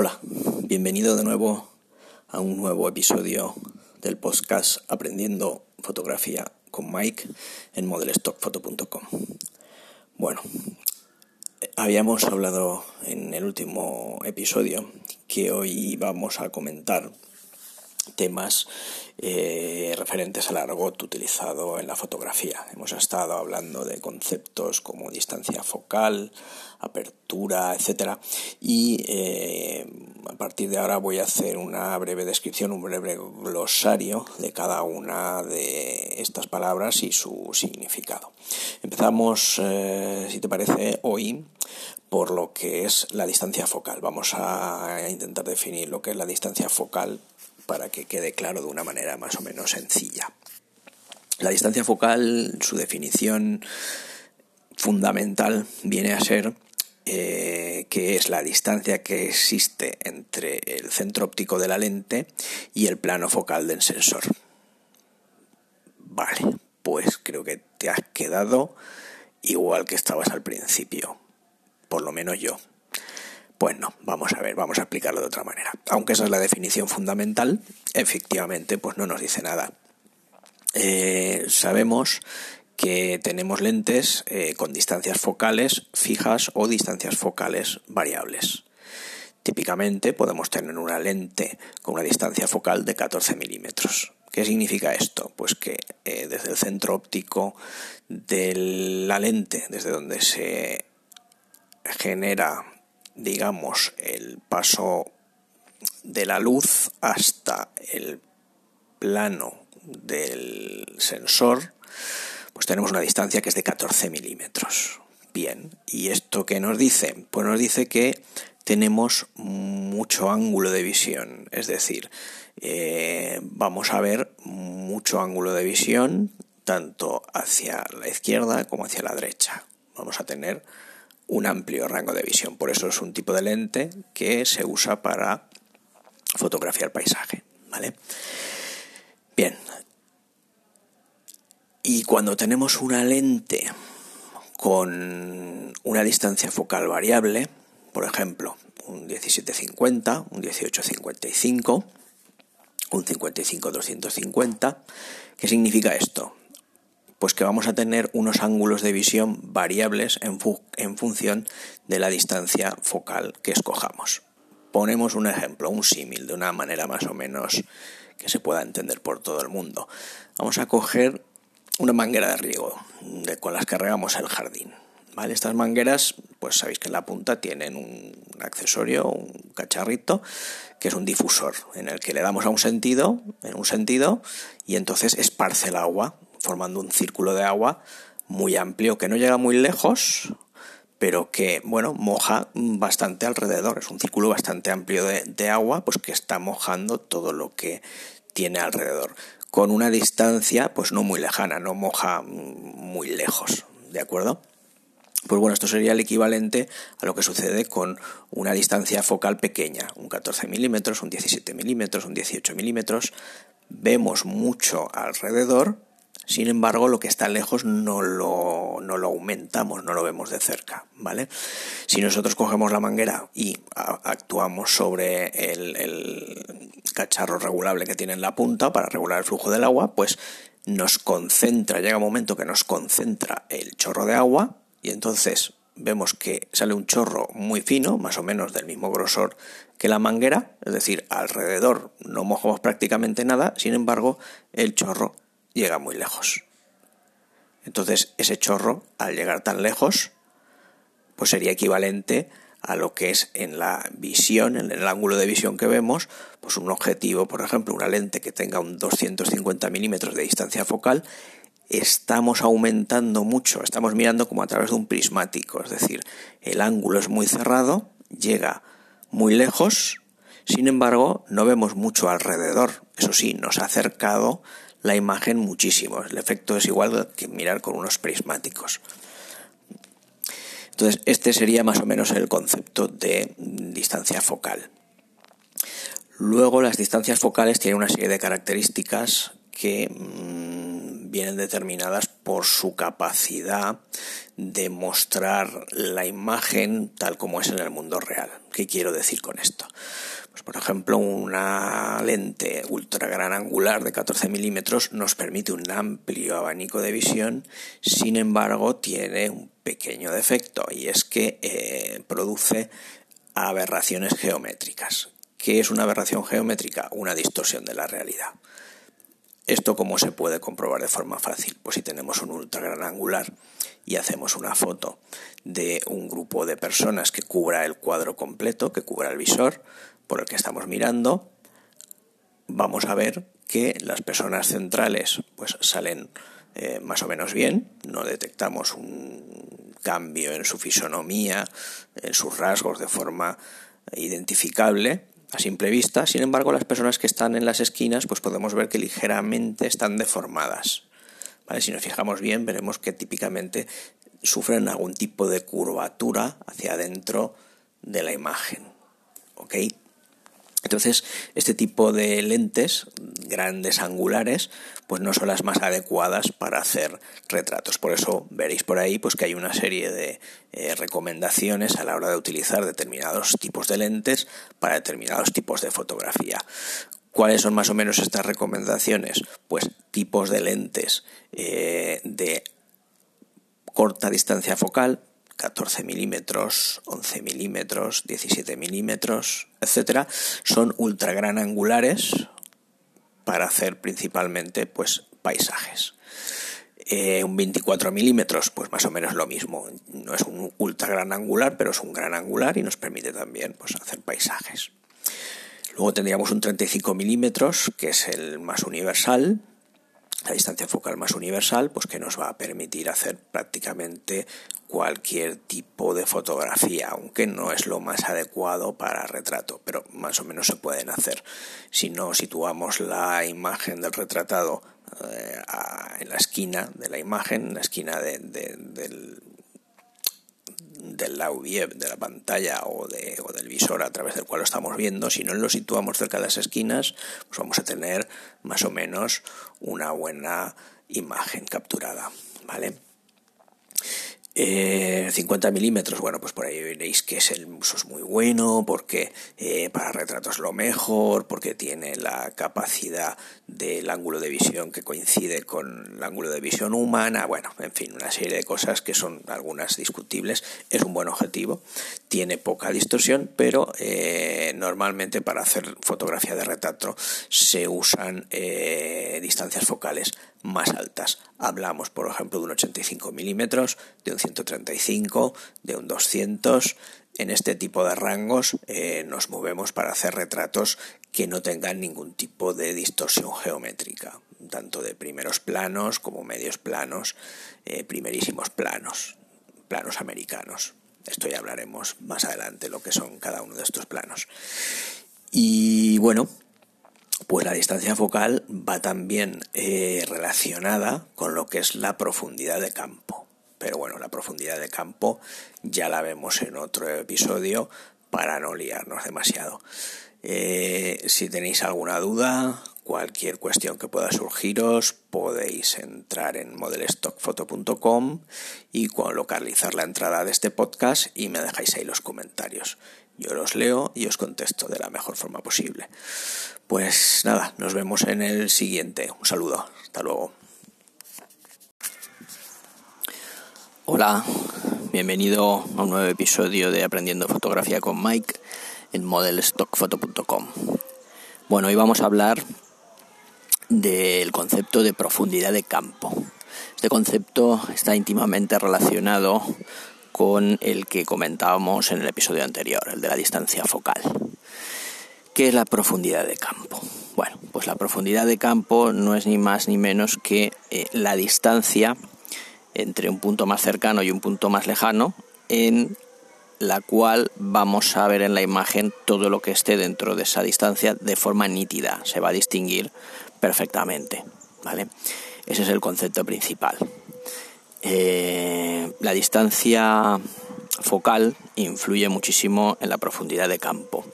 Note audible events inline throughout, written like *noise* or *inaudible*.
Hola, bienvenido de nuevo a un nuevo episodio del podcast Aprendiendo Fotografía con Mike en modelstockfoto.com. Bueno, habíamos hablado en el último episodio que hoy vamos a comentar temas eh, referentes al argot utilizado en la fotografía. Hemos estado hablando de conceptos como distancia focal, apertura, etcétera, y eh, a partir de ahora voy a hacer una breve descripción, un breve glosario de cada una de estas palabras y su significado. Empezamos, eh, si te parece, hoy por lo que es la distancia focal. Vamos a intentar definir lo que es la distancia focal para que quede claro de una manera más o menos sencilla. La distancia focal, su definición fundamental viene a ser eh, que es la distancia que existe entre el centro óptico de la lente y el plano focal del sensor. Vale, pues creo que te has quedado igual que estabas al principio, por lo menos yo. Pues no, vamos a ver, vamos a explicarlo de otra manera. Aunque esa es la definición fundamental, efectivamente, pues no nos dice nada. Eh, sabemos que tenemos lentes eh, con distancias focales fijas o distancias focales variables. Típicamente podemos tener una lente con una distancia focal de 14 milímetros. ¿Qué significa esto? Pues que eh, desde el centro óptico de la lente, desde donde se genera digamos, el paso de la luz hasta el plano del sensor, pues tenemos una distancia que es de 14 milímetros. Bien, ¿y esto qué nos dice? Pues nos dice que tenemos mucho ángulo de visión, es decir, eh, vamos a ver mucho ángulo de visión tanto hacia la izquierda como hacia la derecha. Vamos a tener un amplio rango de visión. Por eso es un tipo de lente que se usa para fotografiar paisaje. ¿vale? Bien. Y cuando tenemos una lente con una distancia focal variable, por ejemplo, un 1750, un 1855, un 55-250, ¿qué significa esto? Pues que vamos a tener unos ángulos de visión variables en, función de la distancia focal que escojamos. Ponemos un ejemplo, un símil, de una manera más o menos que se pueda entender por todo el mundo. Vamos a coger una manguera de riego de, con las que regamos el jardín. ¿vale? Estas mangueras, pues sabéis que en la punta tienen un accesorio, un cacharrito, que es un difusor, en el que le damos a un sentido, en un sentido, y entonces esparce el agua formando un círculo de agua muy amplio que no llega muy lejos, pero que, bueno, moja bastante alrededor. Es un círculo bastante amplio de, agua, pues que está mojando todo lo que tiene alrededor. Con una distancia, pues no muy lejana, no moja muy lejos, ¿de acuerdo? Pues bueno, esto sería el equivalente a lo que sucede con una distancia focal pequeña, un 14 milímetros, un 17 milímetros, un 18 milímetros. Vemos mucho alrededor, sin embargo, lo que está lejos no lo, no lo aumentamos, no lo vemos de cerca, ¿vale? Si nosotros cogemos la manguera y actuamos sobre el, el cacharro regulable que tiene en la punta para regular el flujo del agua, pues nos concentra, llega un momento que nos concentra el chorro de agua y entonces vemos que sale un chorro muy fino, más o menos del mismo grosor que la manguera, es decir, alrededor no mojamos prácticamente nada, sin embargo, el chorro llega muy lejos. Entonces ese chorro, al llegar tan lejos, pues sería equivalente a lo que es en la visión, en el ángulo de visión que vemos, pues un objetivo, por ejemplo, una lente que tenga un 250 milímetros de distancia focal, estamos aumentando mucho, estamos mirando como a través de un prismático, es decir, el ángulo es muy cerrado, llega muy lejos, sin embargo, no vemos mucho alrededor. Eso sí, nos ha acercado la imagen muchísimo. El efecto es igual que mirar con unos prismáticos. Entonces, este sería más o menos el concepto de distancia focal. Luego, las distancias focales tienen una serie de características que mm, vienen determinadas por su capacidad de mostrar la imagen tal como es en el mundo real. ¿Qué quiero decir con esto? Pues por ejemplo, una lente ultra gran angular de 14 milímetros nos permite un amplio abanico de visión, sin embargo tiene un pequeño defecto y es que eh, produce aberraciones geométricas. ¿Qué es una aberración geométrica? Una distorsión de la realidad. ¿Esto cómo se puede comprobar de forma fácil? Pues si tenemos un ultra gran angular y hacemos una foto de un grupo de personas que cubra el cuadro completo, que cubra el visor por el que estamos mirando, vamos a ver que las personas centrales pues salen eh, más o menos bien, no detectamos un cambio en su fisonomía, en sus rasgos de forma identificable, a simple vista. Sin embargo, las personas que están en las esquinas, pues podemos ver que ligeramente están deformadas. Si nos fijamos bien, veremos que típicamente sufren algún tipo de curvatura hacia adentro de la imagen. Entonces, este tipo de lentes, grandes angulares, pues no son las más adecuadas para hacer retratos. Por eso veréis por ahí pues que hay una serie de eh, recomendaciones a la hora de utilizar determinados tipos de lentes para determinados tipos de fotografía. ¿Cuáles son más o menos estas recomendaciones? Pues tipos de lentes eh, de corta distancia focal, 14 milímetros, 11 milímetros, 17 milímetros, etcétera, son ultra gran angulares para hacer principalmente pues paisajes. Eh, un 24 milímetros, pues más o menos lo mismo. No es un ultra gran angular, pero es un gran angular y nos permite también pues, hacer paisajes. Luego tendríamos un 35 milímetros, que es el más universal, la distancia focal más universal, pues que nos va a permitir hacer prácticamente cualquier tipo de fotografía, aunque no es lo más adecuado para retrato, pero más o menos se pueden hacer. Si no situamos la imagen del retratado eh, en la esquina de la imagen, en la esquina del, del audio de la pantalla o, de, o del visor a través del cual lo estamos viendo, si no lo situamos cerca de las esquinas, pues vamos a tener más o menos una buena imagen capturada, ¿vale? 50 eh, milímetros, bueno, pues por ahí veréis que es el uso es muy bueno, porque eh, para retratos lo mejor, porque tiene la capacidad del ángulo de visión que coincide con el ángulo de visión humana, bueno, en fin, una serie de cosas que son algunas discutibles. Es un buen objetivo, tiene poca distorsión, pero eh, normalmente para hacer fotografía de retrato se usan distancias focales más altas. Hablamos, por ejemplo, de un 85 milímetros, de un 135, de un 200. En este tipo de rangos eh, nos movemos para hacer retratos que no tengan ningún tipo de distorsión geométrica, tanto de primeros planos como medios planos, eh, primerísimos planos, planos americanos. Esto ya hablaremos más adelante lo que son cada uno de estos planos. Y bueno, pues la distancia focal va también eh, relacionada con lo que es la profundidad de campo. Pero bueno, la profundidad de campo ya la vemos en otro episodio para no liarnos demasiado. Eh, si tenéis alguna duda, cualquier cuestión que pueda surgiros, podéis entrar en modelstockfoto.com y localizar la entrada de este podcast y me dejáis ahí los comentarios. Yo los leo y os contesto de la mejor forma posible. Pues nada, nos vemos en el siguiente. Un saludo. Hasta luego. Hola, bienvenido a un nuevo episodio de Aprendiendo Fotografía con Mike en modelstockfoto.com. Bueno, hoy vamos a hablar del concepto de profundidad de campo. Este concepto está íntimamente relacionado con el que comentábamos en el episodio anterior, el de la distancia focal. ¿Qué es la profundidad de campo? Bueno, pues la profundidad de campo no es ni más ni menos que eh, la distancia entre un punto más cercano y un punto más lejano en la cual vamos a ver en la imagen todo lo que esté dentro de esa distancia de forma nítida, se va a distinguir perfectamente, ¿vale? Ese es el concepto principal. Eh, la distancia focal influye muchísimo en la profundidad de campo.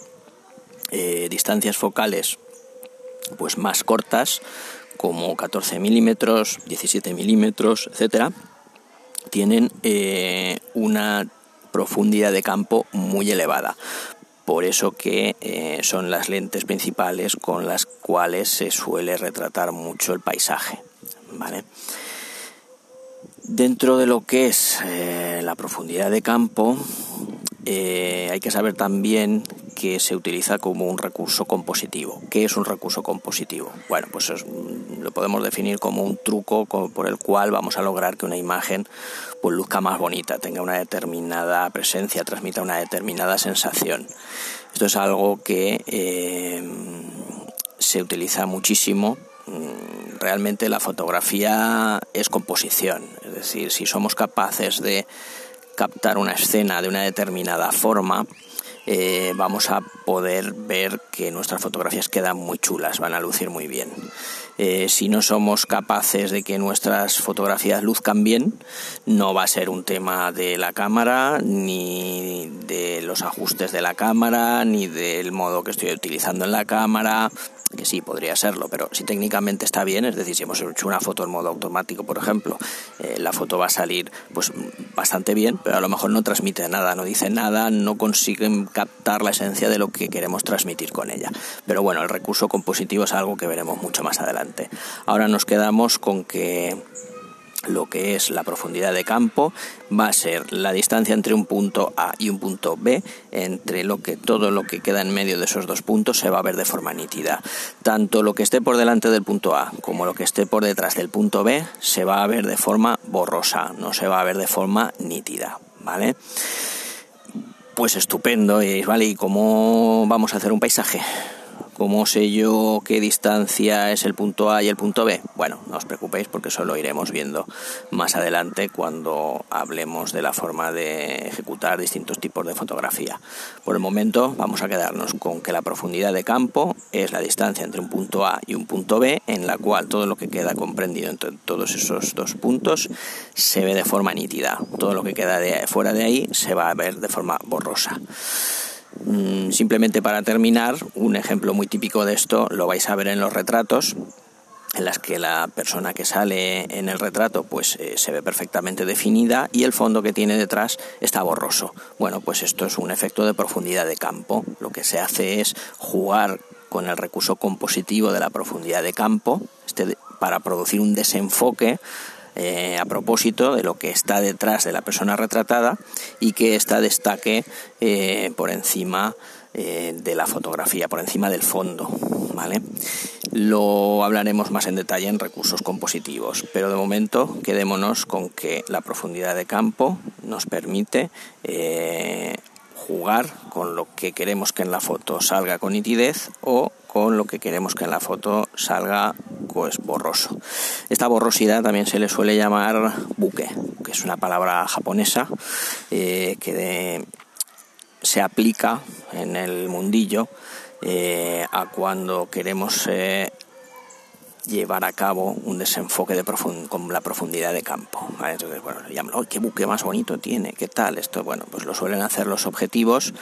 Eh, distancias focales pues más cortas como 14 milímetros, 17 milímetros, etcétera, tienen eh, una profundidad de campo muy elevada. Por eso que eh, son las lentes principales con las cuales se suele retratar mucho el paisaje. ¿vale? Dentro de lo que es la profundidad de campo, eh, hay que saber también que se utiliza como un recurso compositivo. ¿Qué es un recurso compositivo? Bueno, pues lo podemos definir como un truco por el cual vamos a lograr que una imagen pues, luzca más bonita, tenga una determinada presencia, transmita una determinada sensación. Esto es algo que eh, se utiliza muchísimo mm, realmente la fotografía es composición, es decir, si somos capaces de captar una escena de una determinada forma, eh, vamos a poder ver que nuestras fotografías quedan muy chulas, van a lucir muy bien. Eh, si no somos capaces de que nuestras fotografías luzcan bien, no va a ser un tema de la cámara, ni de los ajustes de la cámara, ni del modo que estoy utilizando en la cámara, que sí, podría serlo, pero si técnicamente está bien, es decir, si hemos hecho una foto en modo automático, por ejemplo, eh, la foto va a salir pues bastante bien, pero a lo mejor no transmite nada, no dice nada, no consiguen captar la esencia de lo que queremos transmitir con ella. Pero bueno, el recurso compositivo es algo que veremos mucho más adelante. Ahora nos quedamos con que lo que es la profundidad de campo va a ser la distancia entre un punto A y un punto B, entre lo que todo lo que queda en medio de esos dos puntos se va a ver de forma nítida. Tanto lo que esté por delante del punto A como lo que esté por detrás del punto B se va a ver de forma borrosa, no se va a ver de forma nítida, ¿vale? Pues estupendo, ¿vale? ¿Y cómo vamos a hacer un paisaje? ¿Cómo sé yo qué distancia es el punto A y el punto B? Bueno, no os preocupéis porque eso lo iremos viendo más adelante cuando hablemos de la forma de ejecutar distintos tipos de fotografía. Por el momento vamos a quedarnos con que la profundidad de campo es la distancia entre un punto A y un punto B en la cual todo lo que queda comprendido entre todos esos dos puntos se ve de forma nítida. Todo lo que queda fuera de ahí se va a ver de forma borrosa. Mm, simplemente para terminar, un ejemplo muy típico de esto lo vais a ver en los retratos en las que la persona que sale en el retrato pues eh, se ve perfectamente definida y el fondo que tiene detrás está borroso. Bueno, pues esto es un efecto de profundidad de campo. Lo que se hace es jugar con el recurso compositivo de la profundidad de campo este, para producir un desenfoque eh, a propósito de lo que está detrás de la persona retratada y que ésta destaque eh, por encima eh, de la fotografía, por encima del fondo. ¿vale? Lo hablaremos más en detalle en recursos compositivos, pero de momento quedémonos con que la profundidad de campo nos permite jugar con lo que queremos que en la foto salga con nitidez o con lo que queremos que en la foto salga pues borroso. Esta borrosidad también se le suele llamar buque, que es una palabra japonesa eh, que se aplica en el mundillo eh, a cuando queremos eh, llevar a cabo un desenfoque de con la profundidad de campo. Entonces, bueno, llaman, ¡oh, qué buque más bonito tiene! ¿Qué tal? Esto, bueno, pues lo suelen hacer los objetivos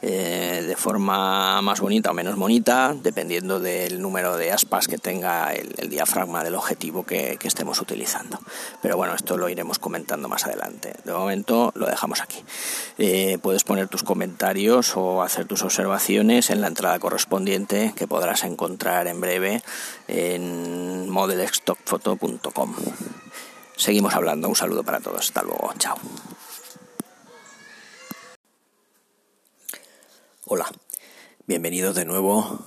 eh, de forma más bonita o menos bonita, dependiendo del número de aspas que tenga el, diafragma del objetivo que, estemos utilizando. Pero bueno, esto lo iremos comentando más adelante. De momento lo dejamos aquí. Eh, puedes poner tus comentarios o hacer tus observaciones en la entrada correspondiente que podrás encontrar en breve en modelstockphoto.com. Seguimos hablando. Un saludo para todos. Hasta luego. Chao. Hola. Bienvenidos de nuevo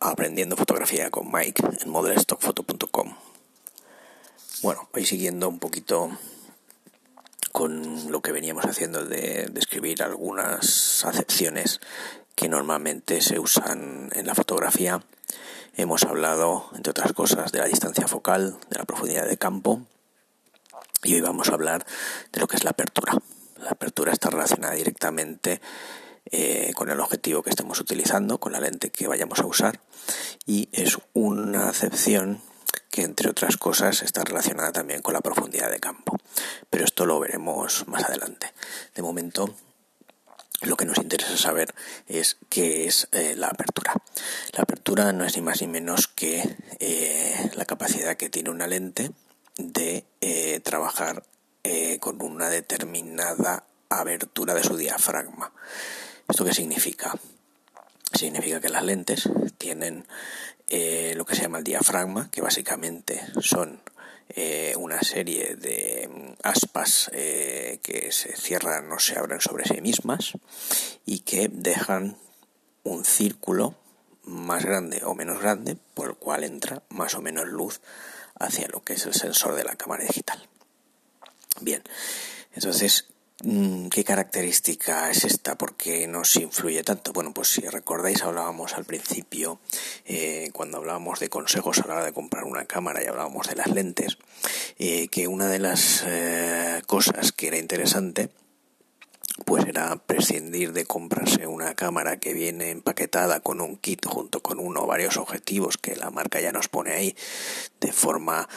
a Aprendiendo Fotografía con Mike en modelstockphoto.com. Bueno, voy siguiendo un poquito con lo que veníamos haciendo de describir algunas acepciones que normalmente se usan en la fotografía Hemos hablado, entre otras cosas, de la distancia focal, de la profundidad de campo y hoy vamos a hablar de lo que es la apertura. La apertura está relacionada directamente eh, con el objetivo que estemos utilizando, con la lente que vayamos a usar y es una acepción que entre otras cosas está relacionada también con la profundidad de campo. Pero esto lo veremos más adelante. De momento lo que nos interesa saber es qué es eh, la apertura. La apertura no es ni más ni menos que eh, la capacidad que tiene una lente de eh, trabajar con una determinada abertura de su diafragma. ¿Esto qué significa? Significa que las lentes tienen lo que se llama el diafragma, que básicamente son eh, una serie de mm, aspas eh, que se cierran o se abren sobre sí mismas y que dejan un círculo más grande o menos grande por el cual entra más o menos luz hacia lo que es el sensor de la cámara digital. Bien, entonces ¿Qué característica es esta? ¿Por qué nos influye tanto? Bueno, pues si recordáis, hablábamos al principio, eh, cuando hablábamos de consejos a la hora de comprar una cámara y hablábamos de las lentes, eh, que una de las eh, cosas que era interesante pues era prescindir de comprarse una cámara que viene empaquetada con un kit junto con uno o varios objetivos que la marca ya nos pone ahí de forma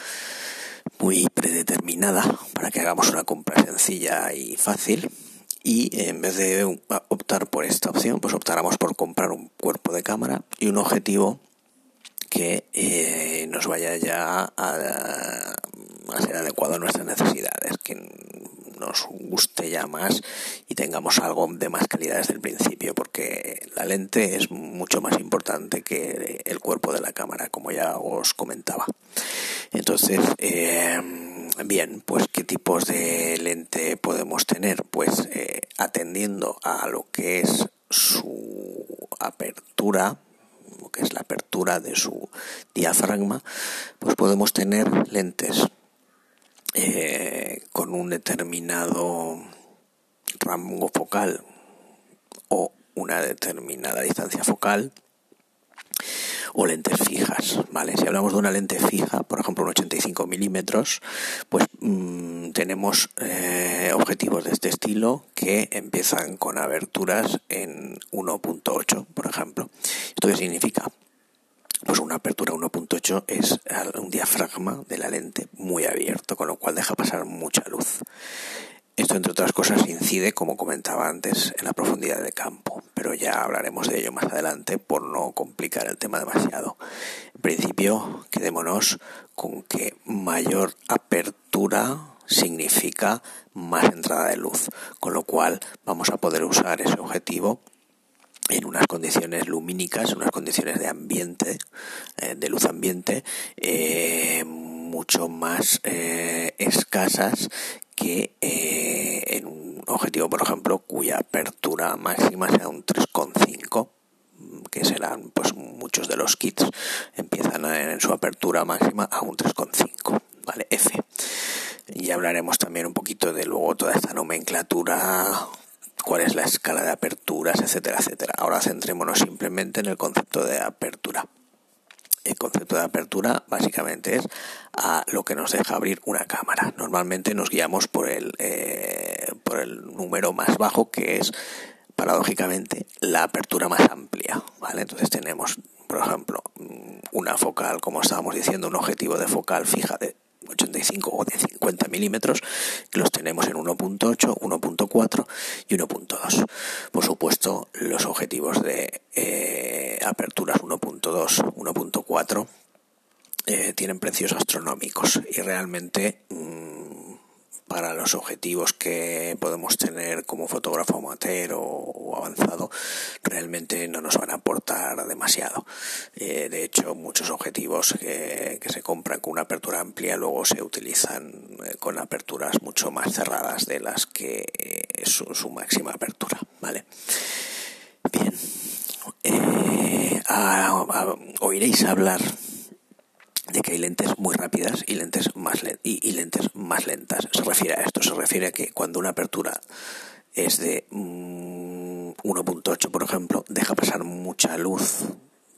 muy predeterminada para que hagamos una compra sencilla y fácil. Y en vez de optar por esta opción pues optáramos por comprar un cuerpo de cámara y un objetivo que eh, nos vaya ya a, a, ser adecuado a nuestras necesidades, que nos guste ya más tengamos algo de más calidad desde el principio, porque la lente es mucho más importante que el cuerpo de la cámara, como ya os comentaba. Entonces, eh, bien, pues qué tipos de lente podemos tener, pues eh, atendiendo a lo que es su apertura, lo que es la apertura de su diafragma, pues podemos tener lentes eh, con un determinado rango focal o una determinada distancia focal o lentes fijas, ¿vale? Si hablamos de una lente fija, por ejemplo un 85 milímetros, pues mm, tenemos eh, objetivos de este estilo que empiezan con aberturas en 1.8, por ejemplo. ¿Esto qué significa? pues una apertura 1.8 es un diafragma de la lente muy abierto, con lo cual deja pasar mucha luz. Esto, entre otras cosas, incide, como comentaba antes, en la profundidad de campo, pero ya hablaremos de ello más adelante por no complicar el tema demasiado. En principio, quedémonos con que mayor apertura significa más entrada de luz, con lo cual vamos a poder usar ese objetivo en unas condiciones lumínicas, unas condiciones de ambiente, eh, de luz ambiente, eh, mucho más eh, escasas que en un objetivo, por ejemplo, cuya apertura máxima sea un 3,5 que serán pues muchos de los kits empiezan en su apertura máxima a un 3,5 vale F y hablaremos también un poquito de luego toda esta nomenclatura cuál es la escala de aperturas, etcétera, etcétera. Ahora centrémonos simplemente en el concepto de apertura. El concepto de apertura básicamente es a lo que nos deja abrir una cámara. Normalmente nos guiamos por el, eh, por el número más bajo que es paradójicamente la apertura más amplia. ¿vale? Entonces tenemos, por ejemplo, una focal, como estábamos diciendo, un objetivo de focal fija de 85 o de 50 milímetros, que los tenemos en 1.8, 1.4 y 1.2. Por supuesto, los objetivos de eh, aperturas 1.2, 1.4 eh, tienen precios astronómicos y realmente mm, para los objetivos que podemos tener como fotógrafo amateur o, avanzado realmente no nos van a aportar demasiado. Eh, de hecho, muchos objetivos que, se compran con una apertura amplia luego se utilizan eh, con aperturas mucho más cerradas de las que es su, máxima apertura. ¿vale? Bien. Eh, oiréis hablar de que hay lentes muy rápidas y lentes más y, lentes más lentas. Se refiere a esto, se refiere a que cuando una apertura es de 1.8, mm, por ejemplo, deja pasar mucha luz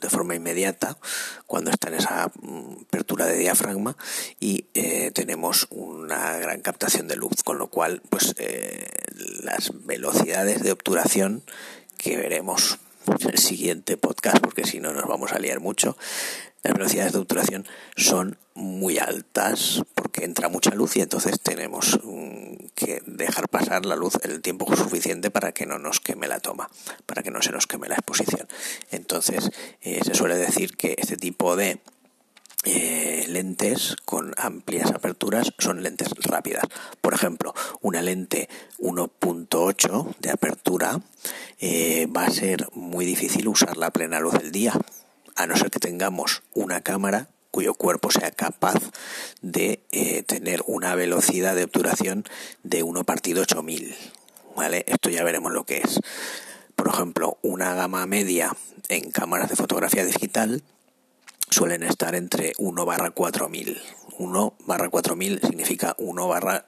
de forma inmediata cuando está en esa mm, apertura de diafragma y eh, tenemos una gran captación de luz, con lo cual pues eh, las velocidades de obturación que veremos el siguiente podcast, porque si no nos vamos a liar mucho. Las velocidades de obturación son muy altas porque entra mucha luz y entonces tenemos mm, que dejar pasar la luz el tiempo suficiente para que no nos queme la toma, para que no se nos queme la exposición. Entonces eh, se suele decir que este tipo de eh, lentes con amplias aperturas son lentes rápidas. Por ejemplo, una lente 1.8 de apertura eh, va a ser muy difícil usarla a plena luz del día, a no ser que tengamos una cámara cuyo cuerpo sea capaz de eh, tener una velocidad de obturación de 1 partido 8000. ¿Vale? Esto ya veremos lo que es. Por ejemplo, una gama media en cámaras de fotografía digital suelen estar entre 1 barra 4000. 1 barra 4000 significa 1 barra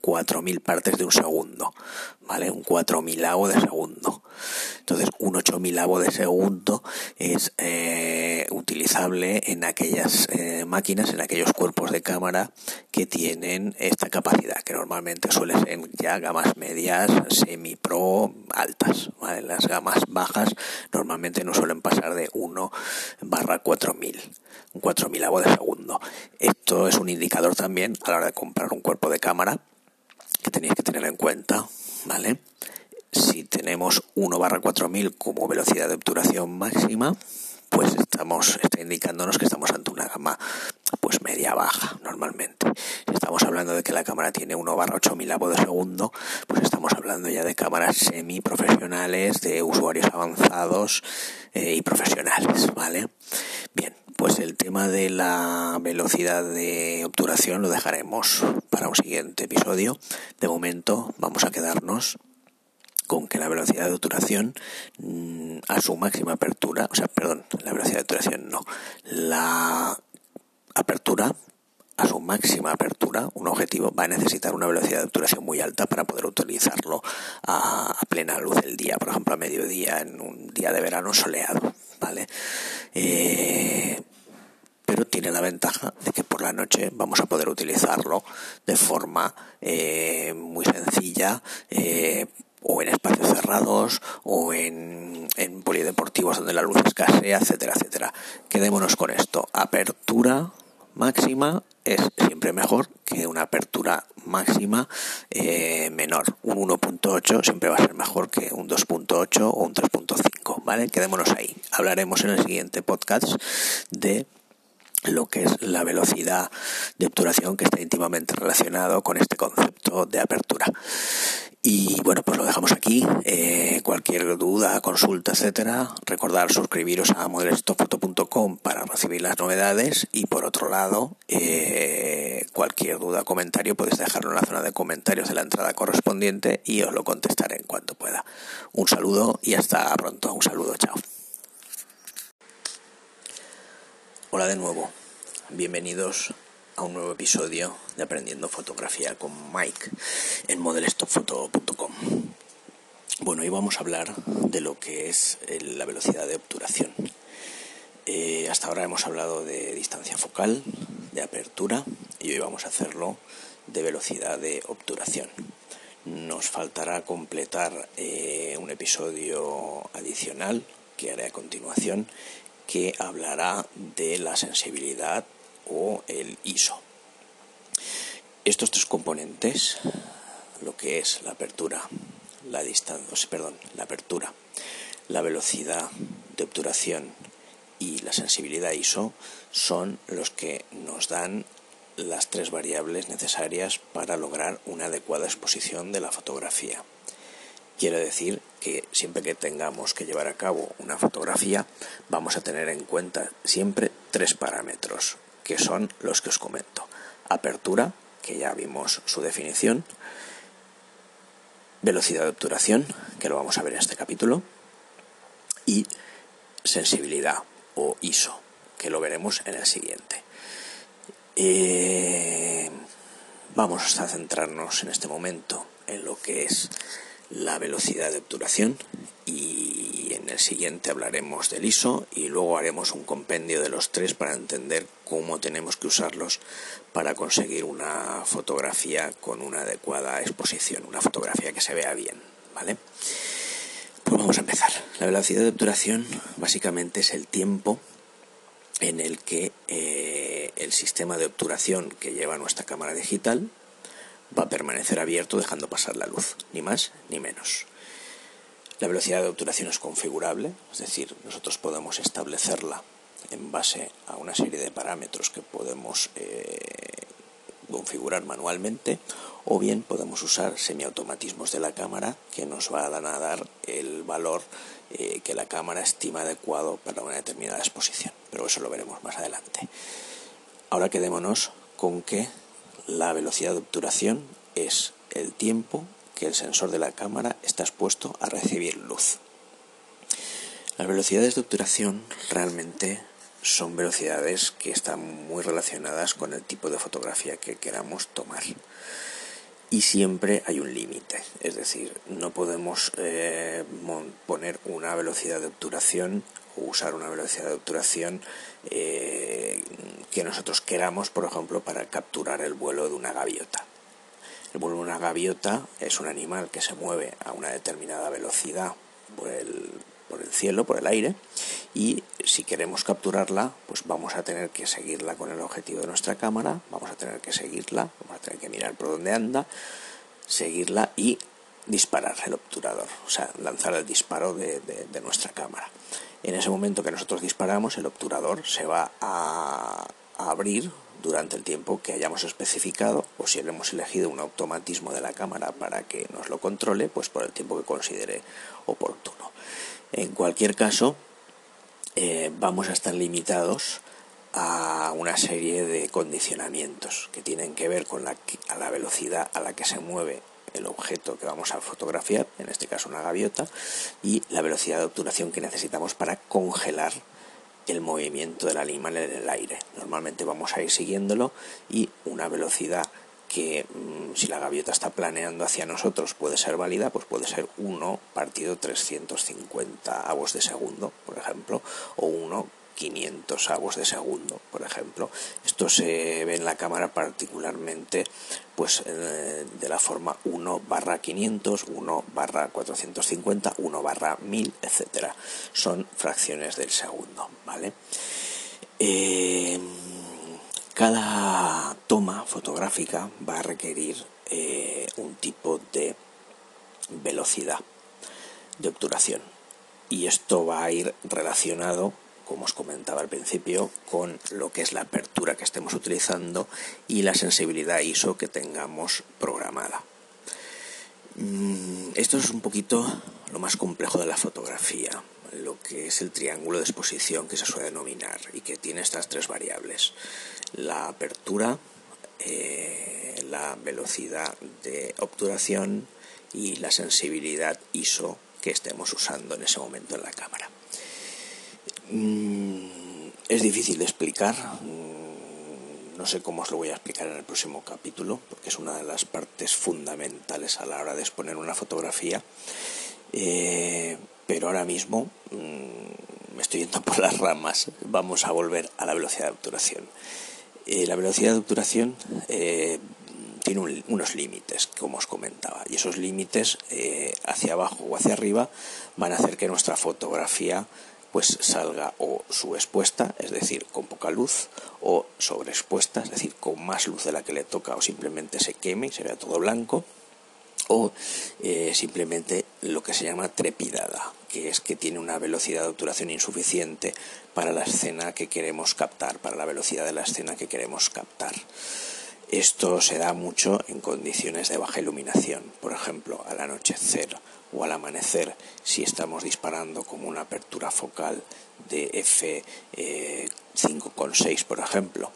4.000 mm, partes de un segundo, ¿vale? Un 4.000avo de segundo. Entonces, un 8.000avo de segundo es eh, utilizable en aquellas eh, máquinas, en aquellos cuerpos de cámara que tienen esta capacidad, que normalmente suelen ser ya gamas medias, semi-pro, altas. Las gamas bajas normalmente no suelen pasar de 1 barra 4.000 un 4000 de segundo. Esto es un indicador también a la hora de comprar un cuerpo de cámara que tenéis que tener en cuenta, ¿vale? Si tenemos 1 barra 4000 como velocidad de obturación máxima, pues estamos está indicándonos que estamos ante una gama pues media baja normalmente. Si estamos hablando de que la cámara tiene 1 barra 8000 de segundo, pues estamos hablando ya de cámaras semi profesionales, de usuarios avanzados eh, y profesionales, ¿vale? Bien, pues el tema de la velocidad de obturación lo dejaremos para un siguiente episodio. De momento vamos a quedarnos con que la velocidad de obturación mm, a su máxima apertura, o sea, perdón, la velocidad de obturación no, la apertura a su máxima apertura, un objetivo va a necesitar una velocidad de obturación muy alta para poder utilizarlo a, plena luz del día, por ejemplo a mediodía en un día de verano soleado, ¿vale? Eh, pero tiene la ventaja de que por la noche vamos a poder utilizarlo de forma eh, muy sencilla eh, o en espacios cerrados o en, en polideportivos donde la luz escasea, etcétera, etcétera. Quedémonos con esto. Apertura máxima es siempre mejor que una apertura máxima eh, menor. Un 1.8 siempre va a ser mejor que un 2.8 o un 3.5, ¿vale? Quedémonos ahí. Hablaremos en el siguiente podcast de lo que es la velocidad de obturación que está íntimamente relacionado con este concepto de apertura. Y bueno, pues lo dejamos aquí. Eh, cualquier duda, consulta, etcétera, recordar suscribiros a modelestopfoto.com para recibir las novedades. Y por otro lado, eh, cualquier duda o comentario podéis dejarlo en la zona de comentarios de la entrada correspondiente y os lo contestaré en cuanto pueda. Un saludo y hasta pronto. Un saludo, chao. Hola de nuevo, bienvenidos a un nuevo episodio de Aprendiendo Fotografía con Mike en modelestopfoto.com. Bueno, hoy vamos a hablar de lo que es la velocidad de obturación. Eh, hasta ahora hemos hablado de distancia focal, de apertura y hoy vamos a hacerlo de velocidad de obturación. Nos faltará completar eh, un episodio adicional que haré a continuación que hablará de la sensibilidad o el ISO. Estos tres componentes, lo que es la apertura, la distancia, perdón, la apertura, la velocidad de obturación y la sensibilidad ISO son los que nos dan las tres variables necesarias para lograr una adecuada exposición de la fotografía. Quiero decir que siempre que tengamos que llevar a cabo una fotografía vamos a tener en cuenta siempre tres parámetros, que son los que os comento. Apertura, que ya vimos su definición, velocidad de obturación, que lo vamos a ver en este capítulo, y sensibilidad o ISO, que lo veremos en el siguiente. Eh, vamos a centrarnos en este momento en lo que es la velocidad de obturación y en el siguiente hablaremos del ISO y luego haremos un compendio de los tres para entender cómo tenemos que usarlos para conseguir una fotografía con una adecuada exposición, una fotografía que se vea bien, ¿vale? Pues Vamos a empezar. La velocidad de obturación básicamente es el tiempo en el que eh, el sistema de obturación que lleva nuestra cámara digital va a permanecer abierto dejando pasar la luz, ni más ni menos. La velocidad de obturación es configurable, es decir, nosotros podemos establecerla en base a una serie de parámetros que podemos eh, configurar manualmente o bien podemos usar semiautomatismos de la cámara que nos van a dar el valor eh, que la cámara estima adecuado para una determinada exposición. Pero eso lo veremos más adelante. Ahora quedémonos con que la velocidad de obturación es el tiempo que el sensor de la cámara está expuesto a recibir luz. Las velocidades de obturación realmente son velocidades que están muy relacionadas con el tipo de fotografía que queramos tomar. Y siempre hay un límite, es decir, no podemos eh, poner una velocidad de obturación usar una velocidad de obturación eh, que nosotros queramos, por ejemplo, para capturar el vuelo de una gaviota. El vuelo de una gaviota es un animal que se mueve a una determinada velocidad por el, por el cielo, por el aire, y si queremos capturarla, pues vamos a tener que seguirla con el objetivo de nuestra cámara, vamos a tener que seguirla, vamos a tener que mirar por dónde anda, seguirla y disparar el obturador, o sea, lanzar el disparo de, nuestra cámara. En ese momento que nosotros disparamos, el obturador se va a, abrir durante el tiempo que hayamos especificado o si hemos elegido un automatismo de la cámara para que nos lo controle, pues por el tiempo que considere oportuno. En cualquier caso, eh, vamos a estar limitados a una serie de condicionamientos que tienen que ver con la, a la velocidad a la que se mueve el objeto que vamos a fotografiar, en este caso una gaviota, y la velocidad de obturación que necesitamos para congelar el movimiento del animal en el aire. Normalmente vamos a ir siguiéndolo y una velocidad que mm, si la gaviota está planeando hacia nosotros puede ser válida, pues puede ser 1 partido 350 avos de segundo, por ejemplo, o 1 500 avos de segundo, por ejemplo. Esto se ve en la cámara particularmente pues eh, de la forma 1 barra 500, 1 barra 450, 1 barra 1000, etcétera. Son fracciones del segundo, ¿vale? Eh, cada toma fotográfica va a requerir eh, un tipo de velocidad de obturación y esto va a ir relacionado como os comentaba al principio, con lo que es la apertura que estemos utilizando y la sensibilidad ISO que tengamos programada. Mm, esto es un poquito lo más complejo de la fotografía, lo que es el triángulo de exposición que se suele denominar y que tiene estas tres variables. La apertura, eh, la velocidad de obturación y la sensibilidad ISO que estemos usando en ese momento en la cámara. Mm, es difícil de explicar. Mm, no sé cómo os lo voy a explicar en el próximo capítulo, porque es una de las partes fundamentales a la hora de exponer una fotografía. Eh, pero ahora mismo mm, me estoy yendo *laughs* por las ramas. Vamos a volver a la velocidad de obturación. Eh, la velocidad de obturación eh, tiene unos límites, como os comentaba, y esos límites hacia abajo o hacia arriba van a hacer que nuestra fotografía pues salga o subexpuesta, es decir, con poca luz, o sobreexpuesta, es decir, con más luz de la que le toca, o simplemente se queme y se vea todo blanco, o eh, simplemente lo que se llama trepidada, que es que tiene una velocidad de obturación insuficiente para la escena que queremos captar, para la velocidad de la escena que queremos captar. Esto se da mucho en condiciones de baja iluminación, por ejemplo, al anochecer o al amanecer si estamos disparando como una apertura focal de f5,6 por ejemplo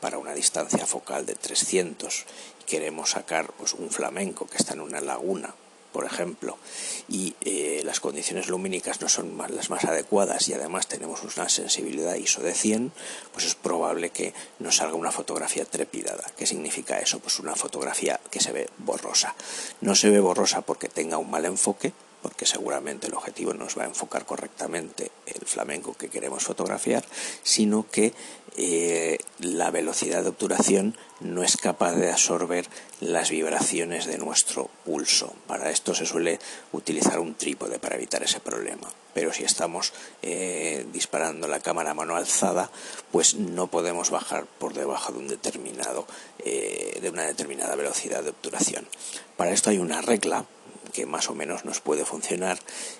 para una distancia focal de 300 queremos sacar pues, un flamenco que está en una laguna por ejemplo, y eh, las condiciones lumínicas no son las más adecuadas y además tenemos una sensibilidad ISO de 100, pues es probable que nos salga una fotografía trepidada. ¿Qué significa eso? Pues una fotografía que se ve borrosa. No se ve borrosa porque tenga un mal enfoque, porque seguramente el objetivo nos va a enfocar correctamente el flamenco que queremos fotografiar, sino que eh, la velocidad de obturación no es capaz de absorber las vibraciones de nuestro pulso. Para esto se suele utilizar un trípode para evitar ese problema. Pero si estamos eh, disparando la cámara a mano alzada, pues no podemos bajar por debajo de un determinado, eh, de una determinada velocidad de obturación. Para esto hay una regla que más o menos nos puede funcionar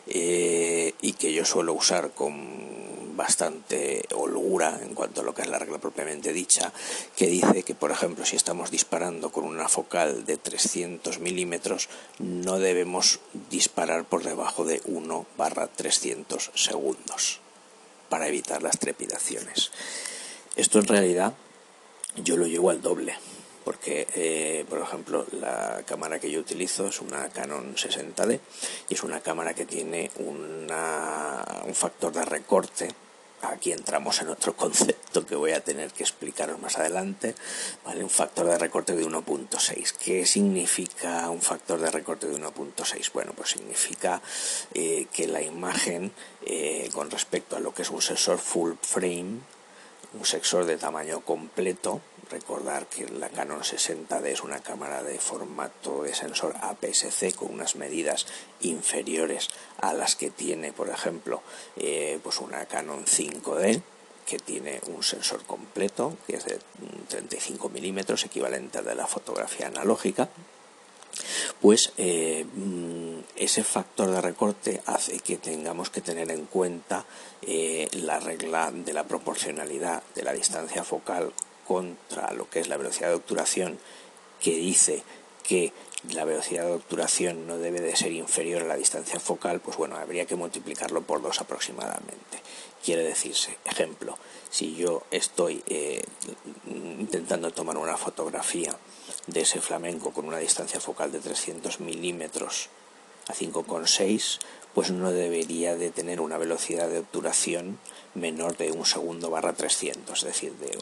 eh, y que yo suelo usar con bastante holgura en cuanto a lo que es la regla propiamente dicha, que dice que, por ejemplo, si estamos disparando con una focal de 300 milímetros, no debemos disparar por debajo de 1 barra 300 segundos para evitar las trepidaciones. Esto en realidad yo lo llevo al doble porque, eh, por ejemplo, la cámara que yo utilizo es una Canon 60D y es una cámara que tiene una, un factor de recorte. Aquí entramos en otro *laughs* concepto que voy a tener que explicaros más adelante, ¿vale? Un factor de recorte de 1.6. ¿Qué significa un factor de recorte de 1.6? Bueno, pues significa eh, que la imagen, eh, con respecto a lo que es un sensor full frame, un sensor de tamaño completo, Recordar que la Canon 60D es una cámara de formato de sensor APS-C con unas medidas inferiores a las que tiene, por ejemplo, eh, pues una Canon 5D que tiene un sensor completo, que es de 35 milímetros, equivalente a de la fotografía analógica, pues eh, mm, ese factor de recorte hace que tengamos que tener en cuenta eh, la regla de la proporcionalidad de la distancia focal contra lo que es la velocidad de obturación, que dice que la velocidad de obturación no debe de ser inferior a la distancia focal, pues bueno, habría que multiplicarlo por dos aproximadamente. Quiere decirse, ejemplo, si yo estoy eh, intentando tomar una fotografía de ese flamenco con una distancia focal de 300 milímetros a 5,6, pues no debería de tener una velocidad de obturación menor de un segundo barra 300, es decir, de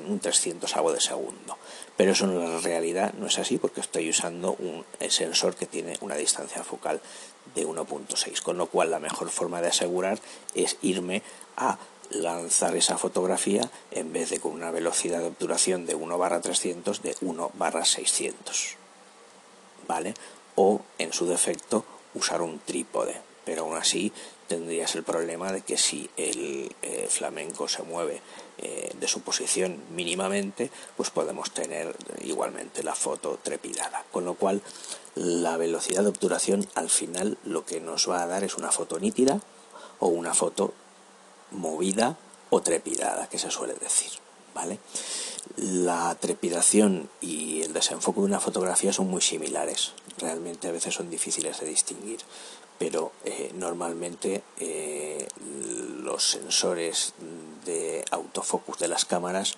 un 300 de segundo. Pero eso en la realidad no es así porque estoy usando un sensor que tiene una distancia focal de 1.6, con lo cual la mejor forma de asegurar es irme a lanzar esa fotografía en vez de con una velocidad de obturación de 1 barra 300 de 1 barra 600. ¿Vale? O en su defecto usar un trípode pero aún así tendrías el problema de que si el eh, flamenco se mueve eh, de su posición mínimamente, pues podemos tener igualmente la foto trepidada. Con lo cual, la velocidad de obturación al final lo que nos va a dar es una foto nítida o una foto movida o trepidada, que se suele decir. ¿Vale? La trepidación y el desenfoque de una fotografía son muy similares. Realmente a veces son difíciles de distinguir pero eh, normalmente eh, los sensores de autofocus de las cámaras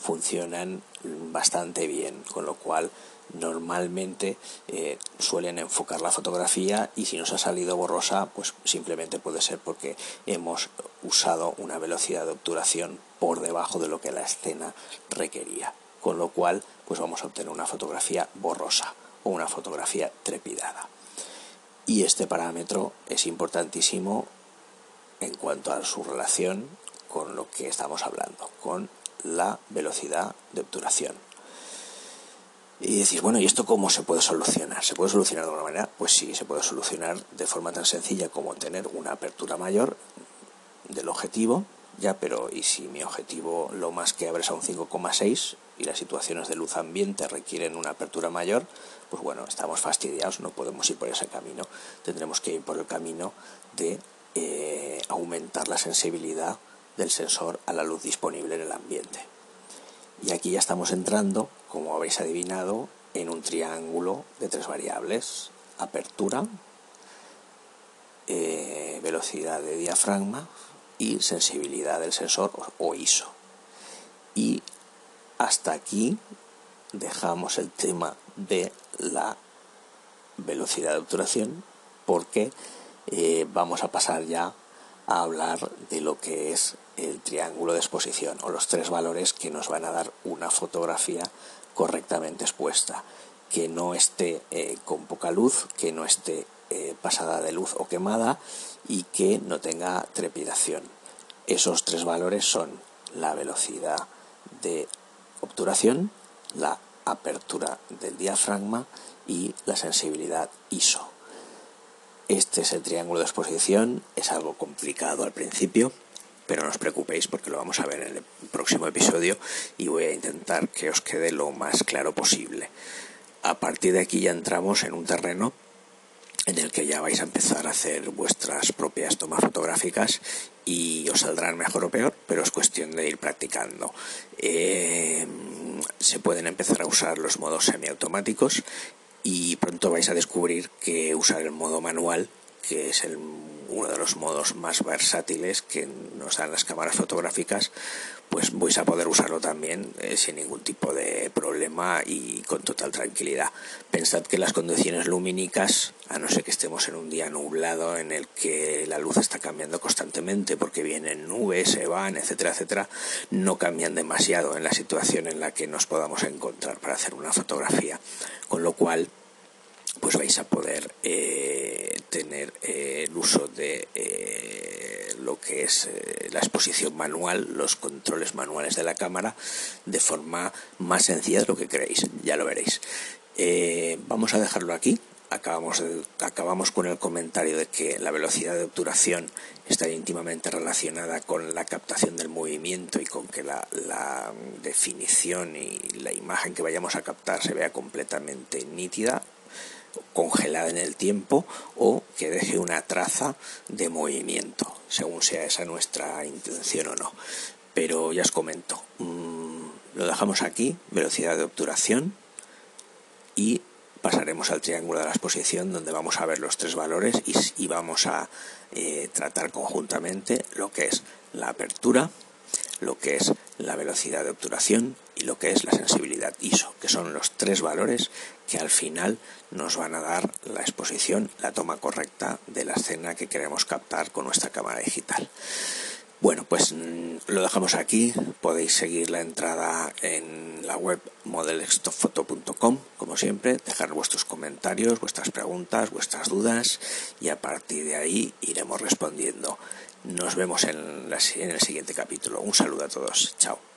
funcionan bastante bien, con lo cual normalmente eh, suelen enfocar la fotografía y si nos ha salido borrosa, pues simplemente puede ser porque hemos usado una velocidad de obturación por debajo de lo que la escena requería, con lo cual pues vamos a obtener una fotografía borrosa o una fotografía trepidada. Y este parámetro es importantísimo en cuanto a su relación con lo que estamos hablando, con la velocidad de obturación. Y decir, bueno, ¿y esto cómo se puede solucionar? ¿Se puede solucionar de alguna manera? Pues sí, se puede solucionar de forma tan sencilla como tener una apertura mayor del objetivo, ya, pero ¿y si mi objetivo lo más que abre es a un 5,6 y las situaciones de luz ambiente requieren una apertura mayor? pues bueno, estamos fastidiados, no podemos ir por ese camino, tendremos que ir por el camino de eh, aumentar la sensibilidad del sensor a la luz disponible en el ambiente. Y aquí ya estamos entrando, como habéis adivinado, en un triángulo de tres variables, apertura, eh, velocidad de diafragma y sensibilidad del sensor o ISO. Y hasta aquí dejamos el tema de la velocidad de obturación porque eh, vamos a pasar ya a hablar de lo que es el triángulo de exposición o los tres valores que nos van a dar una fotografía correctamente expuesta que no esté eh, con poca luz, que no esté eh, pasada de luz o quemada y que no tenga trepidación. Esos tres valores son la velocidad de obturación, la apertura del diafragma y la sensibilidad ISO. Este es el triángulo de exposición, es algo complicado al principio, pero no os preocupéis porque lo vamos a ver en el próximo episodio y voy a intentar que os quede lo más claro posible. A partir de aquí ya entramos en un terreno en el que ya vais a empezar a hacer vuestras propias tomas fotográficas y os saldrán mejor o peor, pero es cuestión de ir practicando. Eh, se pueden empezar a usar los modos semiautomáticos y pronto vais a descubrir que usar el modo manual, que es el uno de los modos más versátiles que nos dan las cámaras fotográficas, pues vais a poder usarlo también eh, sin ningún tipo de problema y con total tranquilidad. Pensad que las condiciones lumínicas, a no ser que estemos en un día nublado en el que la luz está cambiando constantemente porque vienen nubes, se van, etcétera, etcétera, no cambian demasiado en la situación en la que nos podamos encontrar para hacer una fotografía. Con lo cual, pues vais a poder eh, tener eh, el uso de eh, lo que es la exposición manual, los controles manuales de la cámara, de forma más sencilla de lo que queréis, ya lo veréis. vamos a dejarlo aquí. Acabamos, acabamos con el comentario de que la velocidad de obturación está íntimamente relacionada con la captación del movimiento y con que la definición y la imagen que vayamos a captar se vea completamente nítida congelada en el tiempo o que deje una traza de movimiento, según sea esa nuestra intención o no. Pero ya os comento, mm, lo dejamos aquí, velocidad de obturación y pasaremos al triángulo de la exposición donde vamos a ver los tres valores y, vamos a eh, tratar conjuntamente lo que es la apertura, lo que es la velocidad de obturación y lo que es la sensibilidad ISO, que son los tres valores que al final nos van a dar la exposición, la toma correcta de la escena que queremos captar con nuestra cámara digital. Bueno, pues mm, lo dejamos aquí. Podéis seguir la entrada en la web modelstockfoto.com, como siempre, dejar vuestros comentarios, vuestras preguntas, vuestras dudas y a partir de ahí iremos respondiendo. Nos vemos en, en el siguiente capítulo. Un saludo a todos. Chao.